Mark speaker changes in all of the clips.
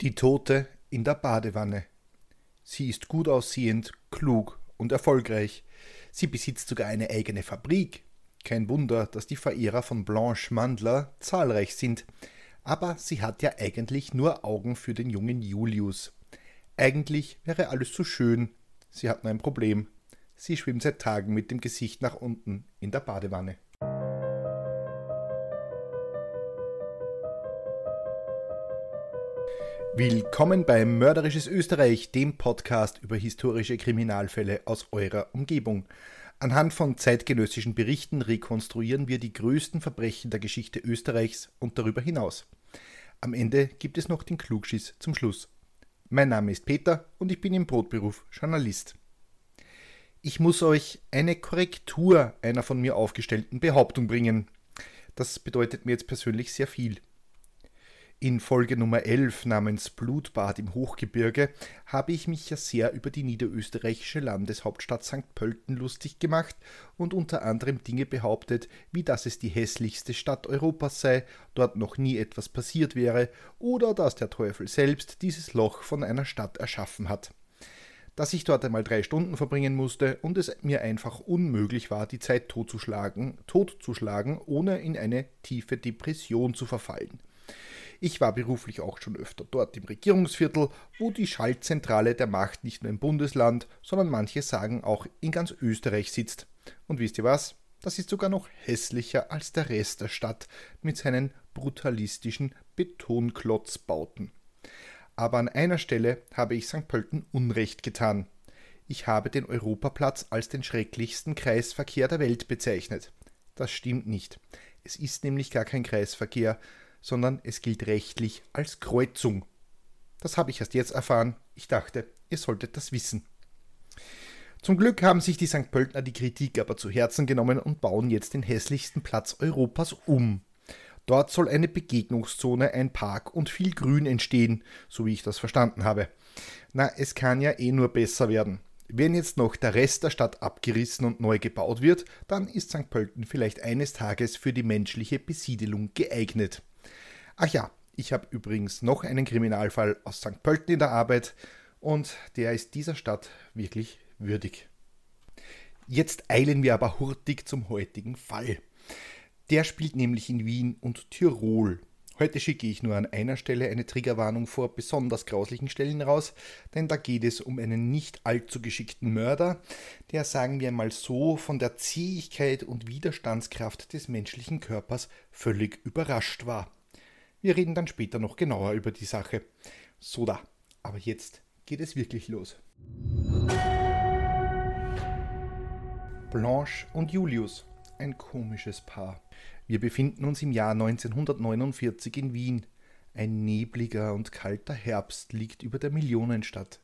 Speaker 1: Die Tote in der Badewanne. Sie ist gut aussehend, klug und erfolgreich. Sie besitzt sogar eine eigene Fabrik. Kein Wunder, dass die Verehrer von Blanche Mandler zahlreich sind. Aber sie hat ja eigentlich nur Augen für den jungen Julius. Eigentlich wäre alles so schön. Sie hat nur ein Problem. Sie schwimmt seit Tagen mit dem Gesicht nach unten in der Badewanne. Willkommen bei Mörderisches Österreich, dem Podcast über historische Kriminalfälle aus eurer Umgebung. Anhand von zeitgenössischen Berichten rekonstruieren wir die größten Verbrechen der Geschichte Österreichs und darüber hinaus. Am Ende gibt es noch den Klugschiss zum Schluss. Mein Name ist Peter und ich bin im Brotberuf Journalist. Ich muss euch eine Korrektur einer von mir aufgestellten Behauptung bringen. Das bedeutet mir jetzt persönlich sehr viel. In Folge Nummer 11 namens Blutbad im Hochgebirge habe ich mich ja sehr über die niederösterreichische Landeshauptstadt St. Pölten lustig gemacht und unter anderem Dinge behauptet, wie dass es die hässlichste Stadt Europas sei, dort noch nie etwas passiert wäre oder dass der Teufel selbst dieses Loch von einer Stadt erschaffen hat. Dass ich dort einmal drei Stunden verbringen musste und es mir einfach unmöglich war, die Zeit totzuschlagen, totzuschlagen, ohne in eine tiefe Depression zu verfallen. Ich war beruflich auch schon öfter dort im Regierungsviertel, wo die Schaltzentrale der Macht nicht nur im Bundesland, sondern manche sagen auch in ganz Österreich sitzt. Und wisst ihr was? Das ist sogar noch hässlicher als der Rest der Stadt mit seinen brutalistischen Betonklotzbauten. Aber an einer Stelle habe ich St. Pölten Unrecht getan. Ich habe den Europaplatz als den schrecklichsten Kreisverkehr der Welt bezeichnet. Das stimmt nicht. Es ist nämlich gar kein Kreisverkehr, sondern es gilt rechtlich als Kreuzung. Das habe ich erst jetzt erfahren. Ich dachte, ihr solltet das wissen. Zum Glück haben sich die St. Pöltner die Kritik aber zu Herzen genommen und bauen jetzt den hässlichsten Platz Europas um. Dort soll eine Begegnungszone, ein Park und viel Grün entstehen, so wie ich das verstanden habe. Na, es kann ja eh nur besser werden. Wenn jetzt noch der Rest der Stadt abgerissen und neu gebaut wird, dann ist St. Pölten vielleicht eines Tages für die menschliche Besiedelung geeignet. Ach ja, ich habe übrigens noch einen Kriminalfall aus St. Pölten in der Arbeit und der ist dieser Stadt wirklich würdig. Jetzt eilen wir aber hurtig zum heutigen Fall. Der spielt nämlich in Wien und Tirol. Heute schicke ich nur an einer Stelle eine Triggerwarnung vor besonders grauslichen Stellen raus, denn da geht es um einen nicht allzu geschickten Mörder, der, sagen wir mal so, von der Zähigkeit und Widerstandskraft des menschlichen Körpers völlig überrascht war. Wir reden dann später noch genauer über die Sache. So da. Aber jetzt geht es wirklich los. Blanche und Julius. Ein komisches Paar. Wir befinden uns im Jahr 1949 in Wien. Ein nebliger und kalter Herbst liegt über der Millionenstadt.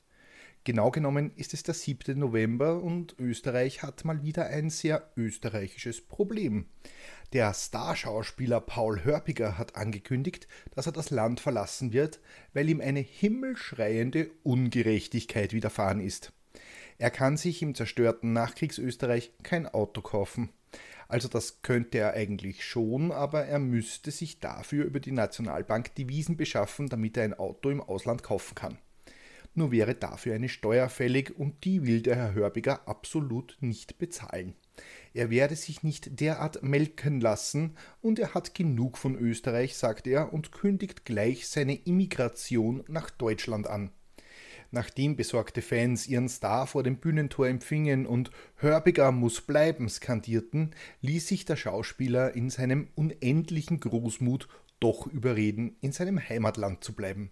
Speaker 1: Genau genommen ist es der 7. November und Österreich hat mal wieder ein sehr österreichisches Problem. Der Starschauspieler Paul Hörpiger hat angekündigt, dass er das Land verlassen wird, weil ihm eine himmelschreiende Ungerechtigkeit widerfahren ist. Er kann sich im zerstörten Nachkriegsösterreich kein Auto kaufen. Also das könnte er eigentlich schon, aber er müsste sich dafür über die Nationalbank Devisen beschaffen, damit er ein Auto im Ausland kaufen kann. Nur wäre dafür eine Steuer fällig und die will der Herr Hörbiger absolut nicht bezahlen. Er werde sich nicht derart melken lassen und er hat genug von Österreich, sagt er und kündigt gleich seine Immigration nach Deutschland an. Nachdem besorgte Fans ihren Star vor dem Bühnentor empfingen und Hörbiger muss bleiben skandierten, ließ sich der Schauspieler in seinem unendlichen Großmut doch überreden, in seinem Heimatland zu bleiben.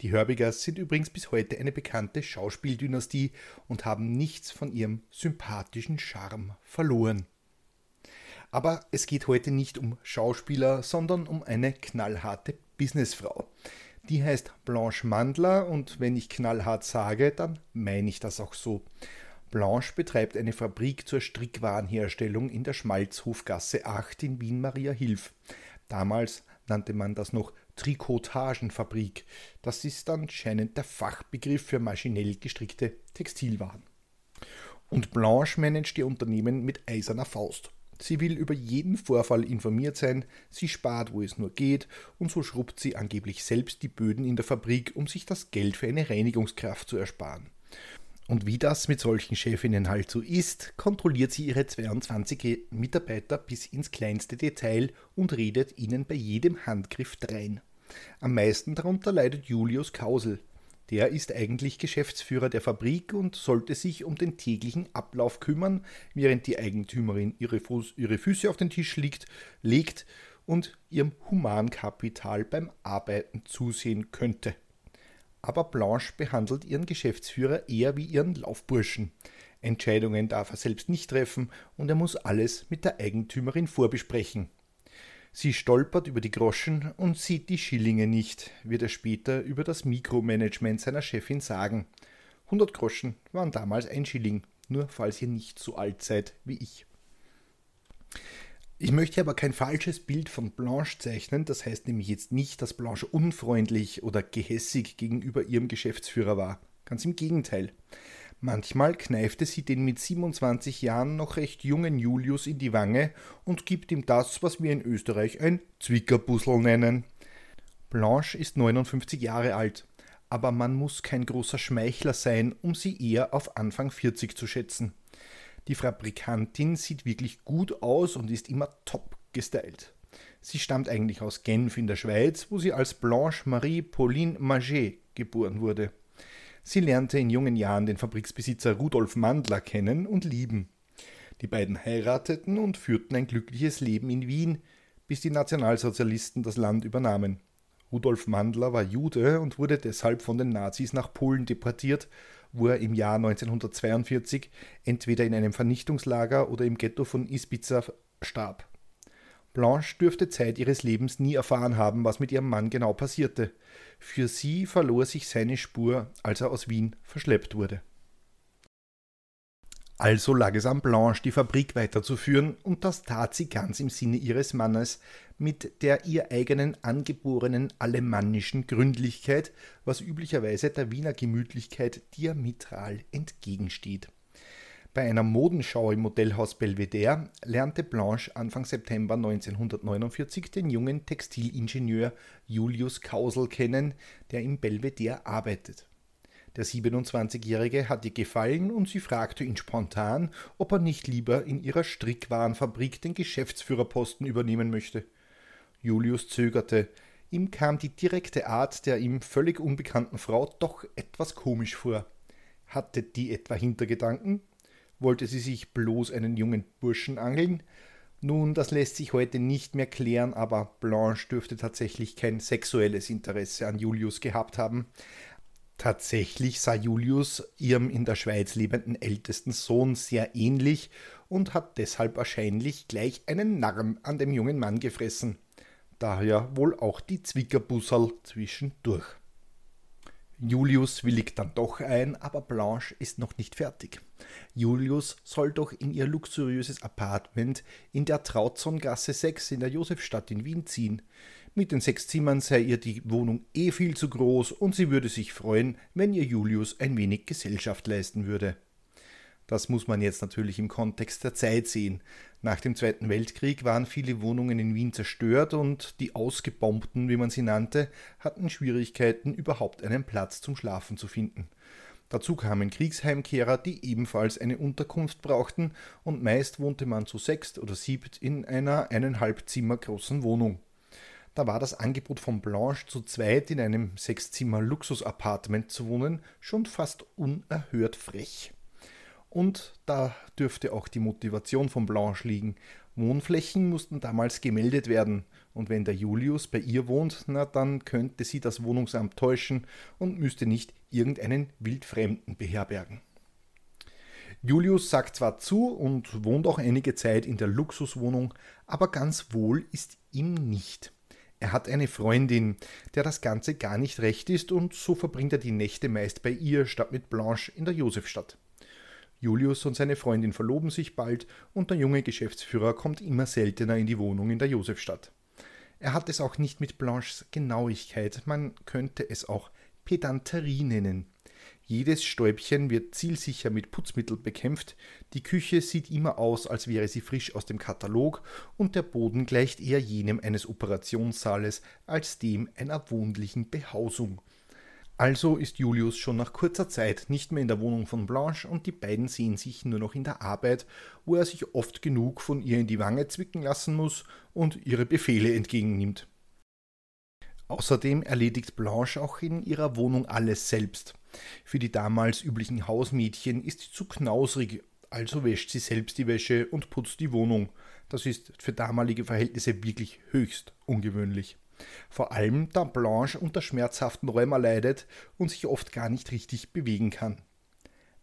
Speaker 1: Die Hörbigers sind übrigens bis heute eine bekannte Schauspieldynastie und haben nichts von ihrem sympathischen Charme verloren. Aber es geht heute nicht um Schauspieler, sondern um eine knallharte Businessfrau. Die heißt Blanche Mandler und wenn ich knallhart sage, dann meine ich das auch so. Blanche betreibt eine Fabrik zur Strickwarenherstellung in der Schmalzhofgasse 8 in Wien-Maria Hilf. Damals nannte man das noch Trikotagenfabrik. Das ist anscheinend der Fachbegriff für maschinell gestrickte Textilwaren. Und Blanche managt ihr Unternehmen mit eiserner Faust. Sie will über jeden Vorfall informiert sein, sie spart, wo es nur geht, und so schrubbt sie angeblich selbst die Böden in der Fabrik, um sich das Geld für eine Reinigungskraft zu ersparen. Und wie das mit solchen Chefinnen halt so ist, kontrolliert sie ihre 22 Mitarbeiter bis ins kleinste Detail und redet ihnen bei jedem Handgriff drein. Am meisten darunter leidet Julius Kausel. Der ist eigentlich Geschäftsführer der Fabrik und sollte sich um den täglichen Ablauf kümmern, während die Eigentümerin ihre, Fuß, ihre Füße auf den Tisch liegt, legt und ihrem Humankapital beim Arbeiten zusehen könnte aber Blanche behandelt ihren Geschäftsführer eher wie ihren Laufburschen. Entscheidungen darf er selbst nicht treffen und er muss alles mit der Eigentümerin vorbesprechen. Sie stolpert über die Groschen und sieht die Schillinge nicht, wird er später über das Mikromanagement seiner Chefin sagen. 100 Groschen waren damals ein Schilling, nur falls ihr nicht so alt seid wie ich. Ich möchte aber kein falsches Bild von Blanche zeichnen, das heißt nämlich jetzt nicht, dass Blanche unfreundlich oder gehässig gegenüber ihrem Geschäftsführer war. Ganz im Gegenteil. Manchmal kneifte sie den mit 27 Jahren noch recht jungen Julius in die Wange und gibt ihm das, was wir in Österreich ein Zwickerbussel nennen. Blanche ist 59 Jahre alt, aber man muss kein großer Schmeichler sein, um sie eher auf Anfang 40 zu schätzen. Die Fabrikantin sieht wirklich gut aus und ist immer top gestylt. Sie stammt eigentlich aus Genf in der Schweiz, wo sie als Blanche Marie Pauline Maget geboren wurde. Sie lernte in jungen Jahren den Fabriksbesitzer Rudolf Mandler kennen und lieben. Die beiden heirateten und führten ein glückliches Leben in Wien, bis die Nationalsozialisten das Land übernahmen. Rudolf Mandler war Jude und wurde deshalb von den Nazis nach Polen deportiert wo er im Jahr 1942 entweder in einem Vernichtungslager oder im Ghetto von Ispiza starb. Blanche dürfte Zeit ihres Lebens nie erfahren haben, was mit ihrem Mann genau passierte. Für sie verlor sich seine Spur, als er aus Wien verschleppt wurde. Also lag es an Blanche, die Fabrik weiterzuführen, und das tat sie ganz im Sinne ihres Mannes, mit der ihr eigenen angeborenen alemannischen Gründlichkeit, was üblicherweise der Wiener Gemütlichkeit diametral entgegensteht. Bei einer Modenschau im Modellhaus Belvedere lernte Blanche Anfang September 1949 den jungen Textilingenieur Julius Kausel kennen, der im Belvedere arbeitet. Der 27-Jährige hat ihr gefallen und sie fragte ihn spontan, ob er nicht lieber in ihrer Strickwarenfabrik den Geschäftsführerposten übernehmen möchte. Julius zögerte. Ihm kam die direkte Art der ihm völlig unbekannten Frau doch etwas komisch vor. Hatte die etwa Hintergedanken? Wollte sie sich bloß einen jungen Burschen angeln? Nun, das lässt sich heute nicht mehr klären, aber Blanche dürfte tatsächlich kein sexuelles Interesse an Julius gehabt haben. Tatsächlich sah Julius ihrem in der Schweiz lebenden ältesten Sohn sehr ähnlich und hat deshalb wahrscheinlich gleich einen Narren an dem jungen Mann gefressen. Daher wohl auch die Zwickerbusserl zwischendurch. Julius willigt dann doch ein, aber Blanche ist noch nicht fertig. Julius soll doch in ihr luxuriöses Apartment in der Trautzongasse 6 in der Josefstadt in Wien ziehen. Mit den sechs Zimmern sei ihr die Wohnung eh viel zu groß und sie würde sich freuen, wenn ihr Julius ein wenig Gesellschaft leisten würde. Das muss man jetzt natürlich im Kontext der Zeit sehen. Nach dem Zweiten Weltkrieg waren viele Wohnungen in Wien zerstört und die Ausgebombten, wie man sie nannte, hatten Schwierigkeiten, überhaupt einen Platz zum Schlafen zu finden. Dazu kamen Kriegsheimkehrer, die ebenfalls eine Unterkunft brauchten, und meist wohnte man zu sechst oder siebt in einer eineinhalb Zimmer großen Wohnung. Da war das Angebot von Blanche zu zweit in einem Sechszimmer-Luxus-Apartment zu wohnen schon fast unerhört frech. Und da dürfte auch die Motivation von Blanche liegen. Wohnflächen mussten damals gemeldet werden, und wenn der Julius bei ihr wohnt, na dann könnte sie das Wohnungsamt täuschen und müsste nicht irgendeinen Wildfremden beherbergen. Julius sagt zwar zu und wohnt auch einige Zeit in der Luxuswohnung, aber ganz wohl ist ihm nicht. Er hat eine Freundin, der das Ganze gar nicht recht ist, und so verbringt er die Nächte meist bei ihr statt mit Blanche in der Josefstadt. Julius und seine Freundin verloben sich bald und der junge Geschäftsführer kommt immer seltener in die Wohnung in der Josefstadt. Er hat es auch nicht mit Blanches Genauigkeit, man könnte es auch Pedanterie nennen. Jedes Stäubchen wird zielsicher mit Putzmittel bekämpft, die Küche sieht immer aus, als wäre sie frisch aus dem Katalog, und der Boden gleicht eher jenem eines Operationssaales als dem einer wohnlichen Behausung. Also ist Julius schon nach kurzer Zeit nicht mehr in der Wohnung von Blanche und die beiden sehen sich nur noch in der Arbeit, wo er sich oft genug von ihr in die Wange zwicken lassen muss und ihre Befehle entgegennimmt. Außerdem erledigt Blanche auch in ihrer Wohnung alles selbst. Für die damals üblichen Hausmädchen ist sie zu knausrig, also wäscht sie selbst die Wäsche und putzt die Wohnung. Das ist für damalige Verhältnisse wirklich höchst ungewöhnlich. Vor allem, da Blanche unter schmerzhaften Rheuma leidet und sich oft gar nicht richtig bewegen kann.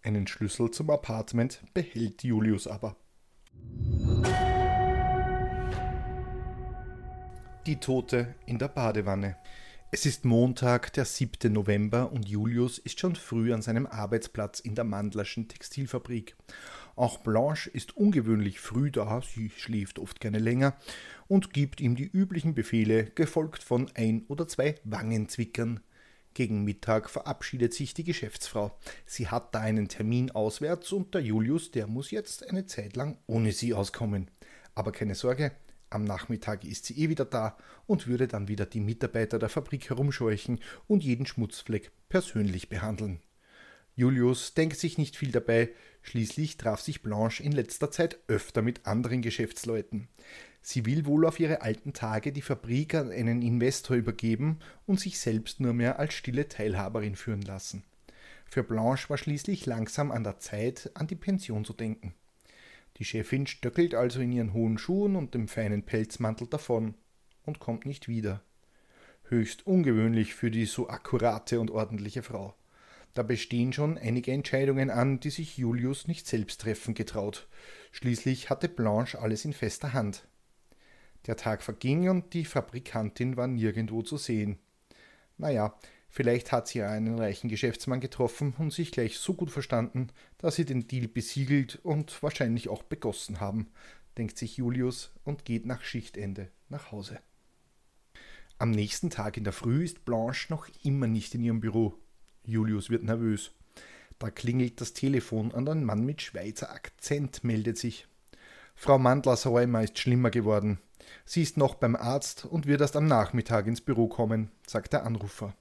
Speaker 1: Einen Schlüssel zum Apartment behält Julius aber. Die Tote in der Badewanne. Es ist Montag, der 7. November und Julius ist schon früh an seinem Arbeitsplatz in der Mandlerschen Textilfabrik. Auch Blanche ist ungewöhnlich früh da, sie schläft oft gerne länger und gibt ihm die üblichen Befehle, gefolgt von ein oder zwei Wangenzwickern. Gegen Mittag verabschiedet sich die Geschäftsfrau. Sie hat da einen Termin auswärts und der Julius, der muss jetzt eine Zeit lang ohne sie auskommen. Aber keine Sorge, am Nachmittag ist sie eh wieder da und würde dann wieder die Mitarbeiter der Fabrik herumscheuchen und jeden Schmutzfleck persönlich behandeln. Julius denkt sich nicht viel dabei, schließlich traf sich Blanche in letzter Zeit öfter mit anderen Geschäftsleuten. Sie will wohl auf ihre alten Tage die Fabrik an einen Investor übergeben und sich selbst nur mehr als stille Teilhaberin führen lassen. Für Blanche war schließlich langsam an der Zeit, an die Pension zu denken. Die Chefin stöckelt also in ihren hohen Schuhen und dem feinen Pelzmantel davon und kommt nicht wieder. Höchst ungewöhnlich für die so akkurate und ordentliche Frau. Da bestehen schon einige Entscheidungen an, die sich Julius nicht selbst treffen getraut. Schließlich hatte Blanche alles in fester Hand. Der Tag verging und die Fabrikantin war nirgendwo zu sehen. Naja, Vielleicht hat sie ja einen reichen Geschäftsmann getroffen und sich gleich so gut verstanden, dass sie den Deal besiegelt und wahrscheinlich auch begossen haben, denkt sich Julius und geht nach Schichtende nach Hause. Am nächsten Tag in der Früh ist Blanche noch immer nicht in ihrem Büro. Julius wird nervös. Da klingelt das Telefon und ein Mann mit Schweizer Akzent meldet sich. Frau Mandlers Rheuma ist schlimmer geworden. Sie ist noch beim Arzt und wird erst am Nachmittag ins Büro kommen, sagt der Anrufer.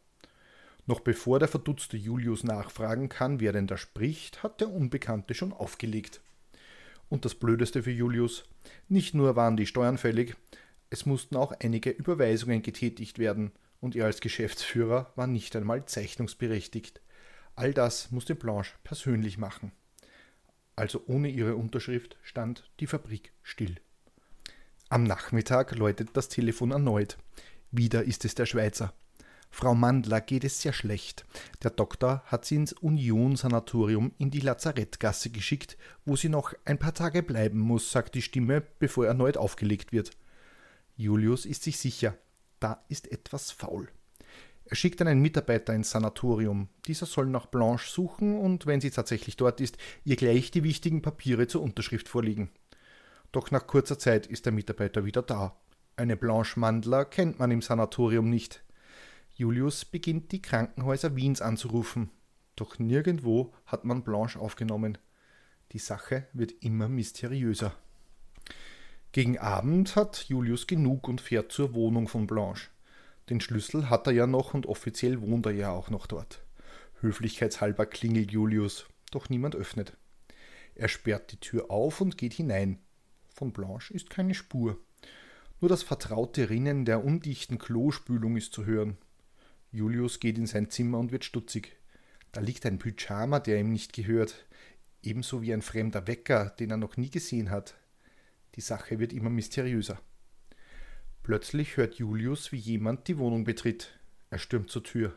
Speaker 1: Noch bevor der verdutzte Julius nachfragen kann, wer denn da spricht, hat der Unbekannte schon aufgelegt. Und das Blödeste für Julius, nicht nur waren die Steuern fällig, es mussten auch einige Überweisungen getätigt werden, und er als Geschäftsführer war nicht einmal zeichnungsberechtigt. All das musste Blanche persönlich machen. Also ohne ihre Unterschrift stand die Fabrik still. Am Nachmittag läutet das Telefon erneut. Wieder ist es der Schweizer. Frau Mandler geht es sehr schlecht. Der Doktor hat sie ins Union-Sanatorium in die Lazarettgasse geschickt, wo sie noch ein paar Tage bleiben muss, sagt die Stimme, bevor erneut aufgelegt wird. Julius ist sich sicher, da ist etwas faul. Er schickt einen Mitarbeiter ins Sanatorium. Dieser soll nach Blanche suchen und, wenn sie tatsächlich dort ist, ihr gleich die wichtigen Papiere zur Unterschrift vorlegen. Doch nach kurzer Zeit ist der Mitarbeiter wieder da. Eine Blanche Mandler kennt man im Sanatorium nicht. Julius beginnt die Krankenhäuser Wiens anzurufen, doch nirgendwo hat man Blanche aufgenommen. Die Sache wird immer mysteriöser. Gegen Abend hat Julius genug und fährt zur Wohnung von Blanche. Den Schlüssel hat er ja noch und offiziell wohnt er ja auch noch dort. Höflichkeitshalber klingelt Julius, doch niemand öffnet. Er sperrt die Tür auf und geht hinein. Von Blanche ist keine Spur. Nur das vertraute Rinnen der undichten Klospülung ist zu hören. Julius geht in sein Zimmer und wird stutzig. Da liegt ein Pyjama, der ihm nicht gehört, ebenso wie ein fremder Wecker, den er noch nie gesehen hat. Die Sache wird immer mysteriöser. Plötzlich hört Julius, wie jemand die Wohnung betritt. Er stürmt zur Tür.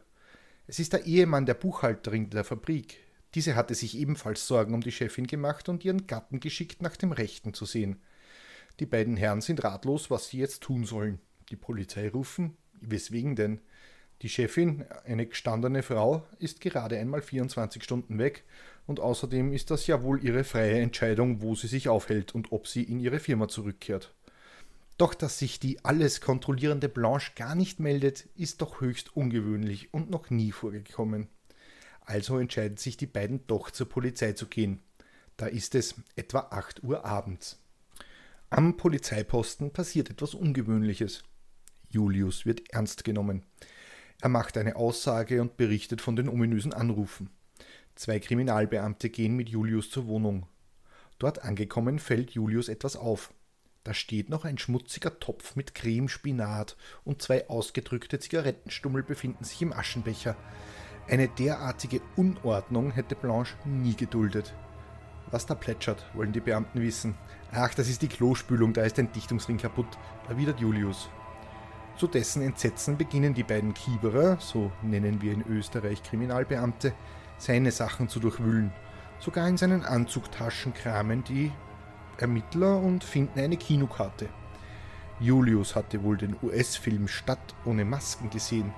Speaker 1: Es ist der Ehemann der Buchhalterin der Fabrik. Diese hatte sich ebenfalls Sorgen um die Chefin gemacht und ihren Gatten geschickt, nach dem Rechten zu sehen. Die beiden Herren sind ratlos, was sie jetzt tun sollen. Die Polizei rufen? Weswegen denn? Die Chefin, eine gestandene Frau, ist gerade einmal 24 Stunden weg und außerdem ist das ja wohl ihre freie Entscheidung, wo sie sich aufhält und ob sie in ihre Firma zurückkehrt. Doch dass sich die alles kontrollierende Blanche gar nicht meldet, ist doch höchst ungewöhnlich und noch nie vorgekommen. Also entscheiden sich die beiden doch zur Polizei zu gehen. Da ist es etwa 8 Uhr abends. Am Polizeiposten passiert etwas Ungewöhnliches. Julius wird ernst genommen. Er macht eine Aussage und berichtet von den ominösen Anrufen. Zwei Kriminalbeamte gehen mit Julius zur Wohnung. Dort angekommen fällt Julius etwas auf. Da steht noch ein schmutziger Topf mit Cremespinat und zwei ausgedrückte Zigarettenstummel befinden sich im Aschenbecher. Eine derartige Unordnung hätte Blanche nie geduldet. Was da plätschert, wollen die Beamten wissen. Ach, das ist die Klospülung, da ist ein Dichtungsring kaputt, erwidert Julius. Zu dessen Entsetzen beginnen die beiden Kieberer, so nennen wir in Österreich Kriminalbeamte, seine Sachen zu durchwühlen. Sogar in seinen Anzugtaschen kramen die Ermittler und finden eine Kinokarte. Julius hatte wohl den US-Film Stadt ohne Masken gesehen.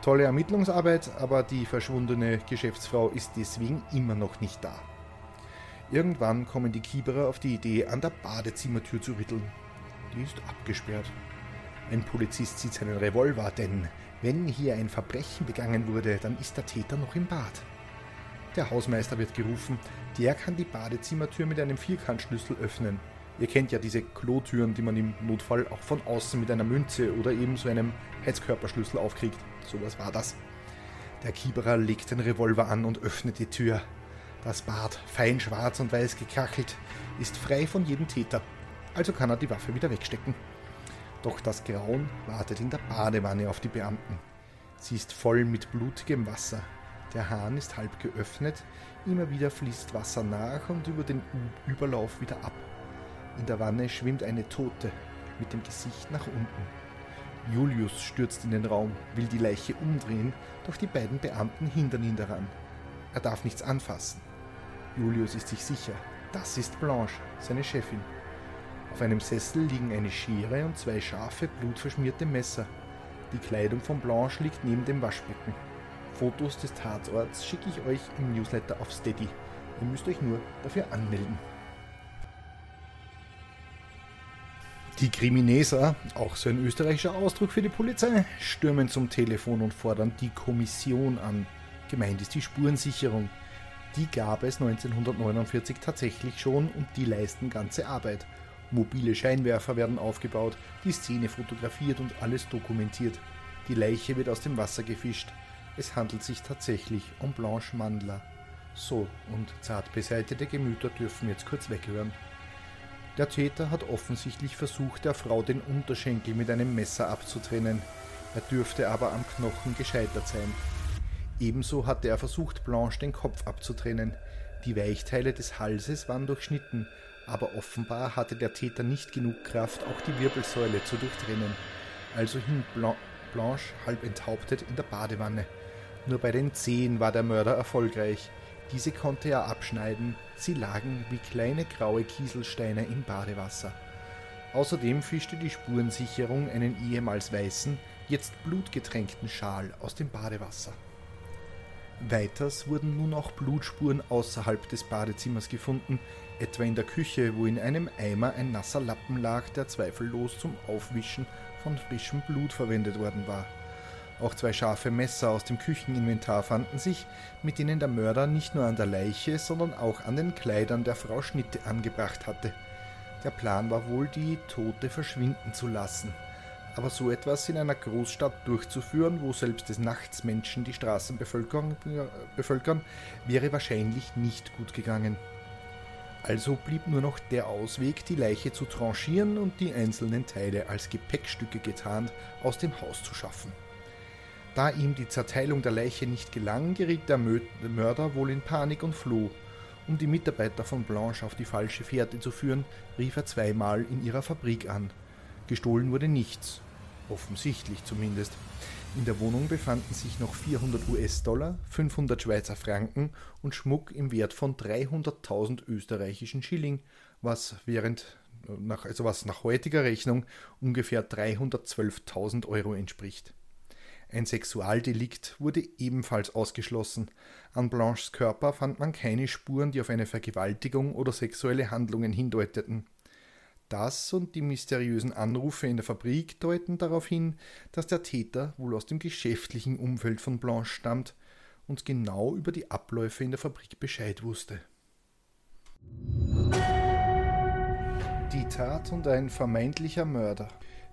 Speaker 1: Tolle Ermittlungsarbeit, aber die verschwundene Geschäftsfrau ist deswegen immer noch nicht da. Irgendwann kommen die Kieberer auf die Idee, an der Badezimmertür zu rütteln. Die ist abgesperrt. Ein Polizist zieht seinen Revolver, denn wenn hier ein Verbrechen begangen wurde, dann ist der Täter noch im Bad. Der Hausmeister wird gerufen, der kann die Badezimmertür mit einem Vierkantschlüssel öffnen. Ihr kennt ja diese Klotüren, die man im Notfall auch von außen mit einer Münze oder eben so einem Heizkörperschlüssel aufkriegt. Sowas war das. Der Kieberer legt den Revolver an und öffnet die Tür. Das Bad, fein schwarz und weiß gekachelt, ist frei von jedem Täter. Also kann er die Waffe wieder wegstecken. Doch das Grauen wartet in der Badewanne auf die Beamten. Sie ist voll mit blutigem Wasser. Der Hahn ist halb geöffnet, immer wieder fließt Wasser nach und über den Überlauf wieder ab. In der Wanne schwimmt eine Tote mit dem Gesicht nach unten. Julius stürzt in den Raum, will die Leiche umdrehen, doch die beiden Beamten hindern ihn daran. Er darf nichts anfassen. Julius ist sich sicher, das ist Blanche, seine Chefin. Auf einem Sessel liegen eine Schere und zwei scharfe, blutverschmierte Messer. Die Kleidung von Blanche liegt neben dem Waschbecken. Fotos des Tatorts schicke ich euch im Newsletter auf Steady. Ihr müsst euch nur dafür anmelden. Die Krimineser, auch so ein österreichischer Ausdruck für die Polizei, stürmen zum Telefon und fordern die Kommission an. Gemeint ist die Spurensicherung. Die gab es 1949 tatsächlich schon und die leisten ganze Arbeit. Mobile Scheinwerfer werden aufgebaut, die Szene fotografiert und alles dokumentiert. Die Leiche wird aus dem Wasser gefischt. Es handelt sich tatsächlich um Blanche Mandler. So, und zart beseitete Gemüter dürfen jetzt kurz weghören. Der Täter hat offensichtlich versucht, der Frau den Unterschenkel mit einem Messer abzutrennen. Er dürfte aber am Knochen gescheitert sein. Ebenso hatte er versucht, Blanche den Kopf abzutrennen. Die Weichteile des Halses waren durchschnitten, aber offenbar hatte der Täter nicht genug Kraft, auch die Wirbelsäule zu durchtrennen. Also hing Blanche halb enthauptet in der Badewanne. Nur bei den Zehen war der Mörder erfolgreich. Diese konnte er abschneiden, sie lagen wie kleine graue Kieselsteine im Badewasser. Außerdem fischte die Spurensicherung einen ehemals weißen, jetzt blutgetränkten Schal aus dem Badewasser. Weiters wurden nun auch Blutspuren außerhalb des Badezimmers gefunden, etwa in der Küche, wo in einem Eimer ein nasser Lappen lag, der zweifellos zum Aufwischen von frischem Blut verwendet worden war. Auch zwei scharfe Messer aus dem Kücheninventar fanden sich, mit denen der Mörder nicht nur an der Leiche, sondern auch an den Kleidern der Frau Schnitte angebracht hatte. Der Plan war wohl, die Tote verschwinden zu lassen. Aber so etwas in einer Großstadt durchzuführen, wo selbst des Nachts Menschen die Straßen bevölkern, bevölkern wäre wahrscheinlich nicht gut gegangen. Also blieb nur noch der Ausweg, die Leiche zu tranchieren und die einzelnen Teile als Gepäckstücke getarnt aus dem Haus zu schaffen. Da ihm die Zerteilung der Leiche nicht gelang, geriet der Mörder wohl in Panik und floh. Um die Mitarbeiter von Blanche auf die falsche Fährte zu führen, rief er zweimal in ihrer Fabrik an. Gestohlen wurde nichts, offensichtlich zumindest. In der Wohnung befanden sich noch 400 US-Dollar, 500 Schweizer Franken und Schmuck im Wert von 300.000 österreichischen Schilling, was während nach, also was nach heutiger Rechnung ungefähr 312.000 Euro entspricht. Ein Sexualdelikt wurde ebenfalls ausgeschlossen. An Blanches Körper fand man keine Spuren, die auf eine Vergewaltigung oder sexuelle Handlungen hindeuteten. Das und die mysteriösen Anrufe in der Fabrik deuten darauf hin, dass der Täter wohl aus dem geschäftlichen Umfeld von Blanche stammt und genau über die Abläufe in der Fabrik Bescheid wusste. Die Tat und ein vermeintlicher Mörder.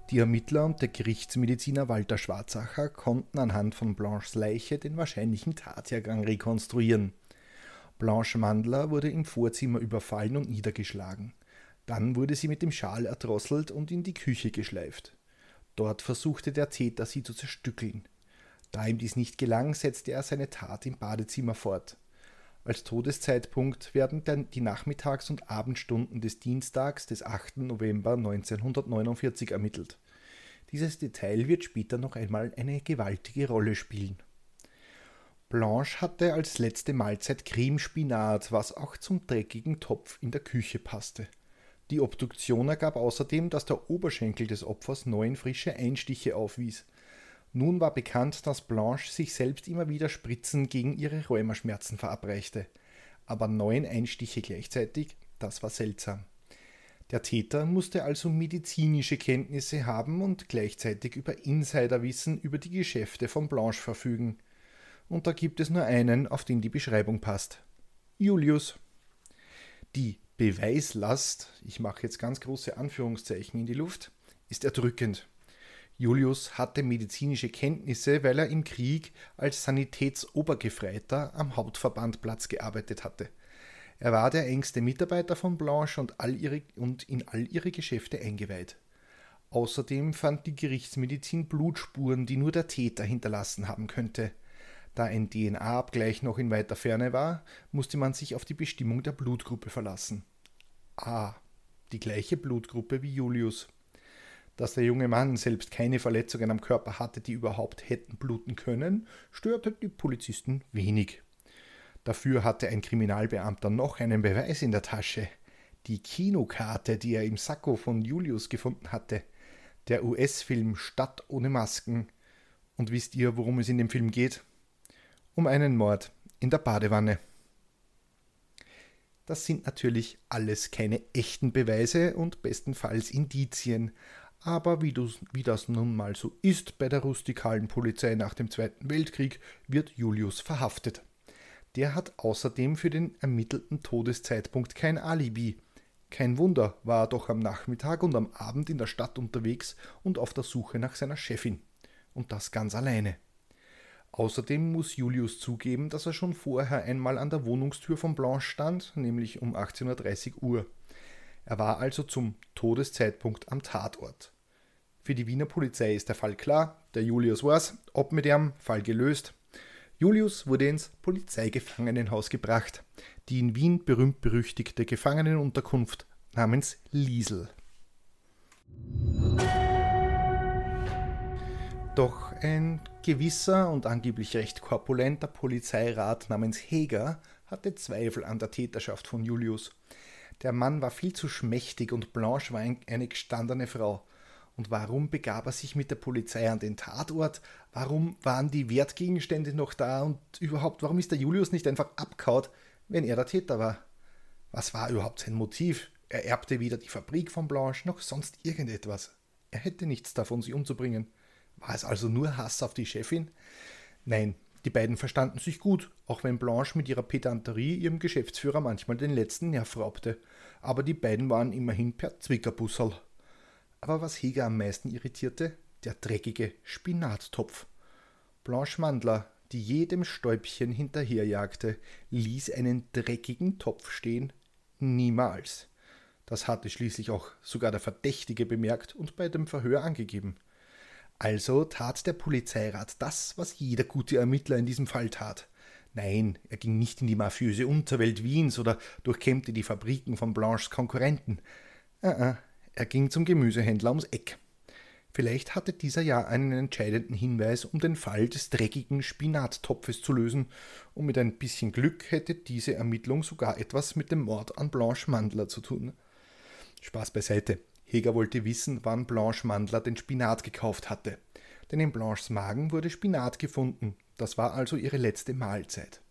Speaker 1: Die Ermittler und der Gerichtsmediziner Walter Schwarzacher konnten anhand von Blanches Leiche den wahrscheinlichen Tathergang rekonstruieren. Blanche Mandler wurde im Vorzimmer überfallen und niedergeschlagen. Dann wurde sie mit dem Schal erdrosselt und in die Küche geschleift. Dort versuchte der Täter sie zu zerstückeln. Da ihm dies nicht gelang, setzte er seine Tat im Badezimmer fort. Als Todeszeitpunkt werden dann die Nachmittags- und Abendstunden des Dienstags des 8. November 1949 ermittelt. Dieses Detail wird später noch einmal eine gewaltige Rolle spielen. Blanche hatte als letzte Mahlzeit Cremespinat, was auch zum dreckigen Topf in der Küche passte. Die Obduktion ergab außerdem, dass der Oberschenkel des Opfers neun frische Einstiche aufwies. Nun war bekannt, dass Blanche sich selbst immer wieder Spritzen gegen ihre Rheumaschmerzen verabreichte. Aber neun Einstiche gleichzeitig, das war seltsam. Der Täter musste also medizinische Kenntnisse haben und gleichzeitig über Insiderwissen über die Geschäfte von Blanche verfügen. Und da gibt es nur einen, auf den die Beschreibung passt. Julius. Die Beweislast, ich mache jetzt ganz große Anführungszeichen in die Luft, ist erdrückend. Julius hatte medizinische Kenntnisse, weil er im Krieg als Sanitätsobergefreiter am Hauptverbandplatz gearbeitet hatte. Er war der engste Mitarbeiter von Blanche und, all ihre, und in all ihre Geschäfte eingeweiht. Außerdem fand die Gerichtsmedizin Blutspuren, die nur der Täter hinterlassen haben könnte. Da ein DNA-Abgleich noch in weiter Ferne war, musste man sich auf die Bestimmung der Blutgruppe verlassen. Ah, die gleiche Blutgruppe wie Julius. Dass der junge Mann selbst keine Verletzungen am Körper hatte, die überhaupt hätten bluten können, störte die Polizisten wenig. Dafür hatte ein Kriminalbeamter noch einen Beweis in der Tasche. Die Kinokarte, die er im Sakko von Julius gefunden hatte. Der US-Film Stadt ohne Masken. Und wisst ihr, worum es in dem Film geht? Um einen Mord in der Badewanne. Das sind natürlich alles keine echten Beweise und bestenfalls Indizien, aber wie, du, wie das nun mal so ist bei der rustikalen Polizei nach dem Zweiten Weltkrieg, wird Julius verhaftet. Der hat außerdem für den ermittelten Todeszeitpunkt kein Alibi. Kein Wunder, war er doch am Nachmittag und am Abend in der Stadt unterwegs und auf der Suche nach seiner Chefin. Und das ganz alleine. Außerdem muss Julius zugeben, dass er schon vorher einmal an der Wohnungstür von Blanche stand, nämlich um 18.30 Uhr. Er war also zum Todeszeitpunkt am Tatort. Für die Wiener Polizei ist der Fall klar, der Julius war's, ob mit ihm, Fall gelöst. Julius wurde ins Polizeigefangenenhaus gebracht, die in Wien berühmt-berüchtigte Gefangenenunterkunft namens Liesel. Doch ein gewisser und angeblich recht korpulenter Polizeirat namens Heger hatte Zweifel an der Täterschaft von Julius. Der Mann war viel zu schmächtig und Blanche war eine gestandene Frau. Und warum begab er sich mit der Polizei an den Tatort? Warum waren die Wertgegenstände noch da? Und überhaupt, warum ist der Julius nicht einfach abkaut, wenn er der Täter war? Was war überhaupt sein Motiv? Er erbte weder die Fabrik von Blanche noch sonst irgendetwas. Er hätte nichts davon, sie umzubringen. War es also nur Hass auf die Chefin? Nein, die beiden verstanden sich gut, auch wenn Blanche mit ihrer Pedanterie ihrem Geschäftsführer manchmal den letzten Nerv raubte. Aber die beiden waren immerhin per Zwickerbussel. Aber was Heger am meisten irritierte? Der dreckige Spinattopf. Blanche Mandler, die jedem Stäubchen hinterherjagte, ließ einen dreckigen Topf stehen? Niemals. Das hatte schließlich auch sogar der Verdächtige bemerkt und bei dem Verhör angegeben. Also tat der Polizeirat das, was jeder gute Ermittler in diesem Fall tat. Nein, er ging nicht in die mafiöse Unterwelt Wiens oder durchkämmte die Fabriken von Blanches Konkurrenten. Uh er ging zum Gemüsehändler ums Eck. Vielleicht hatte dieser ja einen entscheidenden Hinweis, um den Fall des dreckigen Spinattopfes zu lösen, und mit ein bisschen Glück hätte diese Ermittlung sogar etwas mit dem Mord an Blanche Mandler zu tun. Spaß beiseite. Heger wollte wissen, wann Blanche Mandler den Spinat gekauft hatte. Denn in Blanches Magen wurde Spinat gefunden. Das war also ihre letzte Mahlzeit.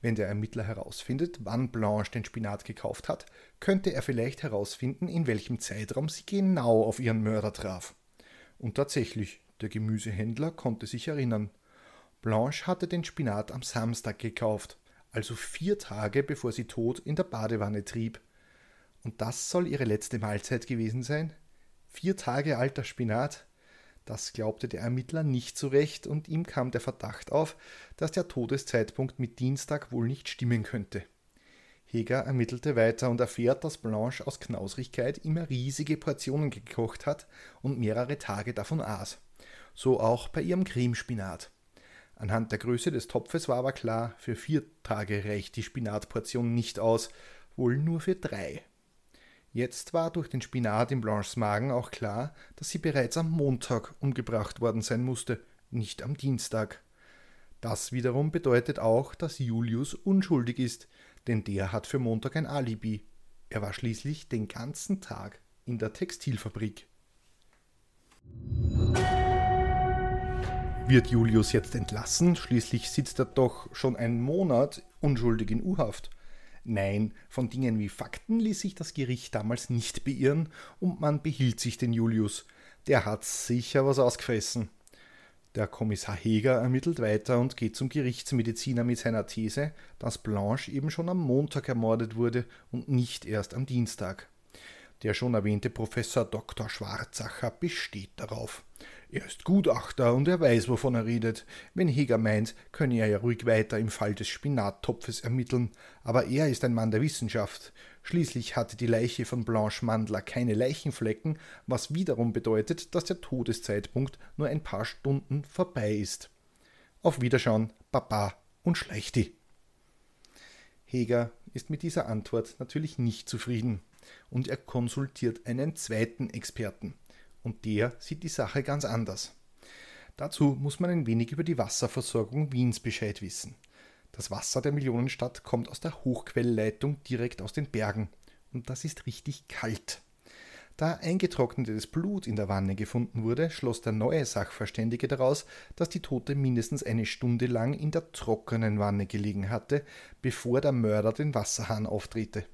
Speaker 1: Wenn der Ermittler herausfindet, wann Blanche den Spinat gekauft hat, könnte er vielleicht herausfinden, in welchem Zeitraum sie genau auf ihren Mörder traf. Und tatsächlich, der Gemüsehändler konnte sich erinnern. Blanche hatte den Spinat am Samstag gekauft, also vier Tage bevor sie tot in der Badewanne trieb. Und das soll ihre letzte Mahlzeit gewesen sein? Vier Tage alter Spinat? Das glaubte der Ermittler nicht so recht und ihm kam der Verdacht auf, dass der Todeszeitpunkt mit Dienstag wohl nicht stimmen könnte. Heger ermittelte weiter und erfährt, dass Blanche aus Knausrigkeit immer riesige Portionen gekocht hat und mehrere Tage davon aß. So auch bei ihrem Cremespinat. Anhand der Größe des Topfes war aber klar, für vier Tage reicht die Spinatportion nicht aus, wohl nur für drei. Jetzt war durch den Spinat in Blanches Magen auch klar, dass sie bereits am Montag umgebracht worden sein musste, nicht am Dienstag. Das wiederum bedeutet auch, dass Julius unschuldig ist, denn der hat für Montag ein Alibi. Er war schließlich den ganzen Tag in der Textilfabrik. Wird Julius jetzt entlassen? Schließlich sitzt er doch schon einen Monat unschuldig in U-Haft. Nein, von Dingen wie Fakten ließ sich das Gericht damals nicht beirren und man behielt sich den Julius. Der hat sicher was ausgefressen. Der Kommissar Heger ermittelt weiter und geht zum Gerichtsmediziner mit seiner These, dass Blanche eben schon am Montag ermordet wurde und nicht erst am Dienstag. Der schon erwähnte Professor Dr. Schwarzacher besteht darauf. Er ist Gutachter und er weiß, wovon er redet. Wenn Heger meint, könne er ja ruhig weiter im Fall des Spinattopfes ermitteln, aber er ist ein Mann der Wissenschaft. Schließlich hatte die Leiche von Blanche Mandler keine Leichenflecken, was wiederum bedeutet, dass der Todeszeitpunkt nur ein paar Stunden vorbei ist. Auf Wiederschauen, Papa und Schleichti. Heger ist mit dieser Antwort natürlich nicht zufrieden und er konsultiert einen zweiten Experten und der sieht die Sache ganz anders. Dazu muss man ein wenig über die Wasserversorgung Wiens Bescheid wissen. Das Wasser der Millionenstadt kommt aus der Hochquellleitung direkt aus den Bergen und das ist richtig kalt. Da eingetrocknetes Blut in der Wanne gefunden wurde, schloss der neue Sachverständige daraus, dass die Tote mindestens eine Stunde lang in der trockenen Wanne gelegen hatte, bevor der Mörder den Wasserhahn auftrete.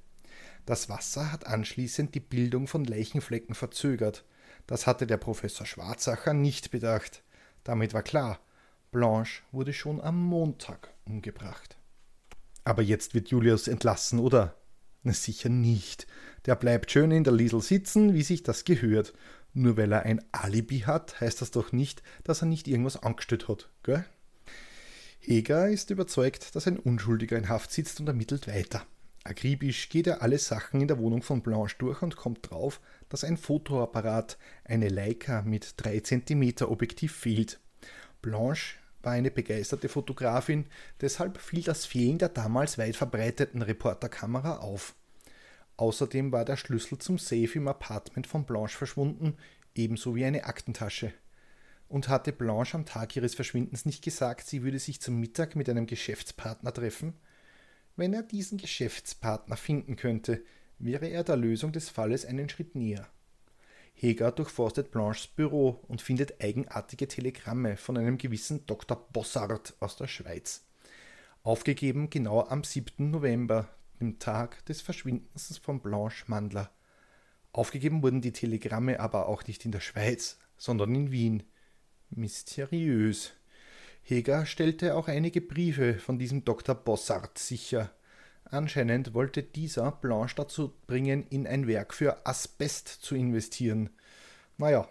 Speaker 1: Das Wasser hat anschließend die Bildung von Leichenflecken verzögert. Das hatte der Professor Schwarzacher nicht bedacht. Damit war klar, Blanche wurde schon am Montag umgebracht. Aber jetzt wird Julius entlassen, oder? Na sicher nicht. Der bleibt schön in der Liesel sitzen, wie sich das gehört. Nur weil er ein Alibi hat, heißt das doch nicht, dass er nicht irgendwas angestellt hat, gell? Heger ist überzeugt, dass ein Unschuldiger in Haft sitzt und ermittelt weiter. Akribisch geht er alle Sachen in der Wohnung von Blanche durch und kommt drauf, dass ein Fotoapparat, eine Leica mit 3 cm Objektiv fehlt. Blanche war eine begeisterte Fotografin, deshalb fiel das Fehlen der damals weit verbreiteten Reporterkamera auf. Außerdem war der Schlüssel zum Safe im Apartment von Blanche verschwunden, ebenso wie eine Aktentasche. Und hatte Blanche am Tag ihres Verschwindens nicht gesagt, sie würde sich zum Mittag mit einem Geschäftspartner treffen? Wenn er diesen Geschäftspartner finden könnte, wäre er der Lösung des Falles einen Schritt näher. Heger durchforstet Blanches Büro und findet eigenartige Telegramme von einem gewissen Dr. Bossart aus der Schweiz. Aufgegeben genau am 7. November, dem Tag des Verschwindens von Blanche Mandler. Aufgegeben wurden die Telegramme aber auch nicht in der Schweiz, sondern in Wien. Mysteriös. Heger stellte auch einige Briefe von diesem Dr. Bossart sicher. Anscheinend wollte dieser Blanche dazu bringen, in ein Werk für Asbest zu investieren. Naja,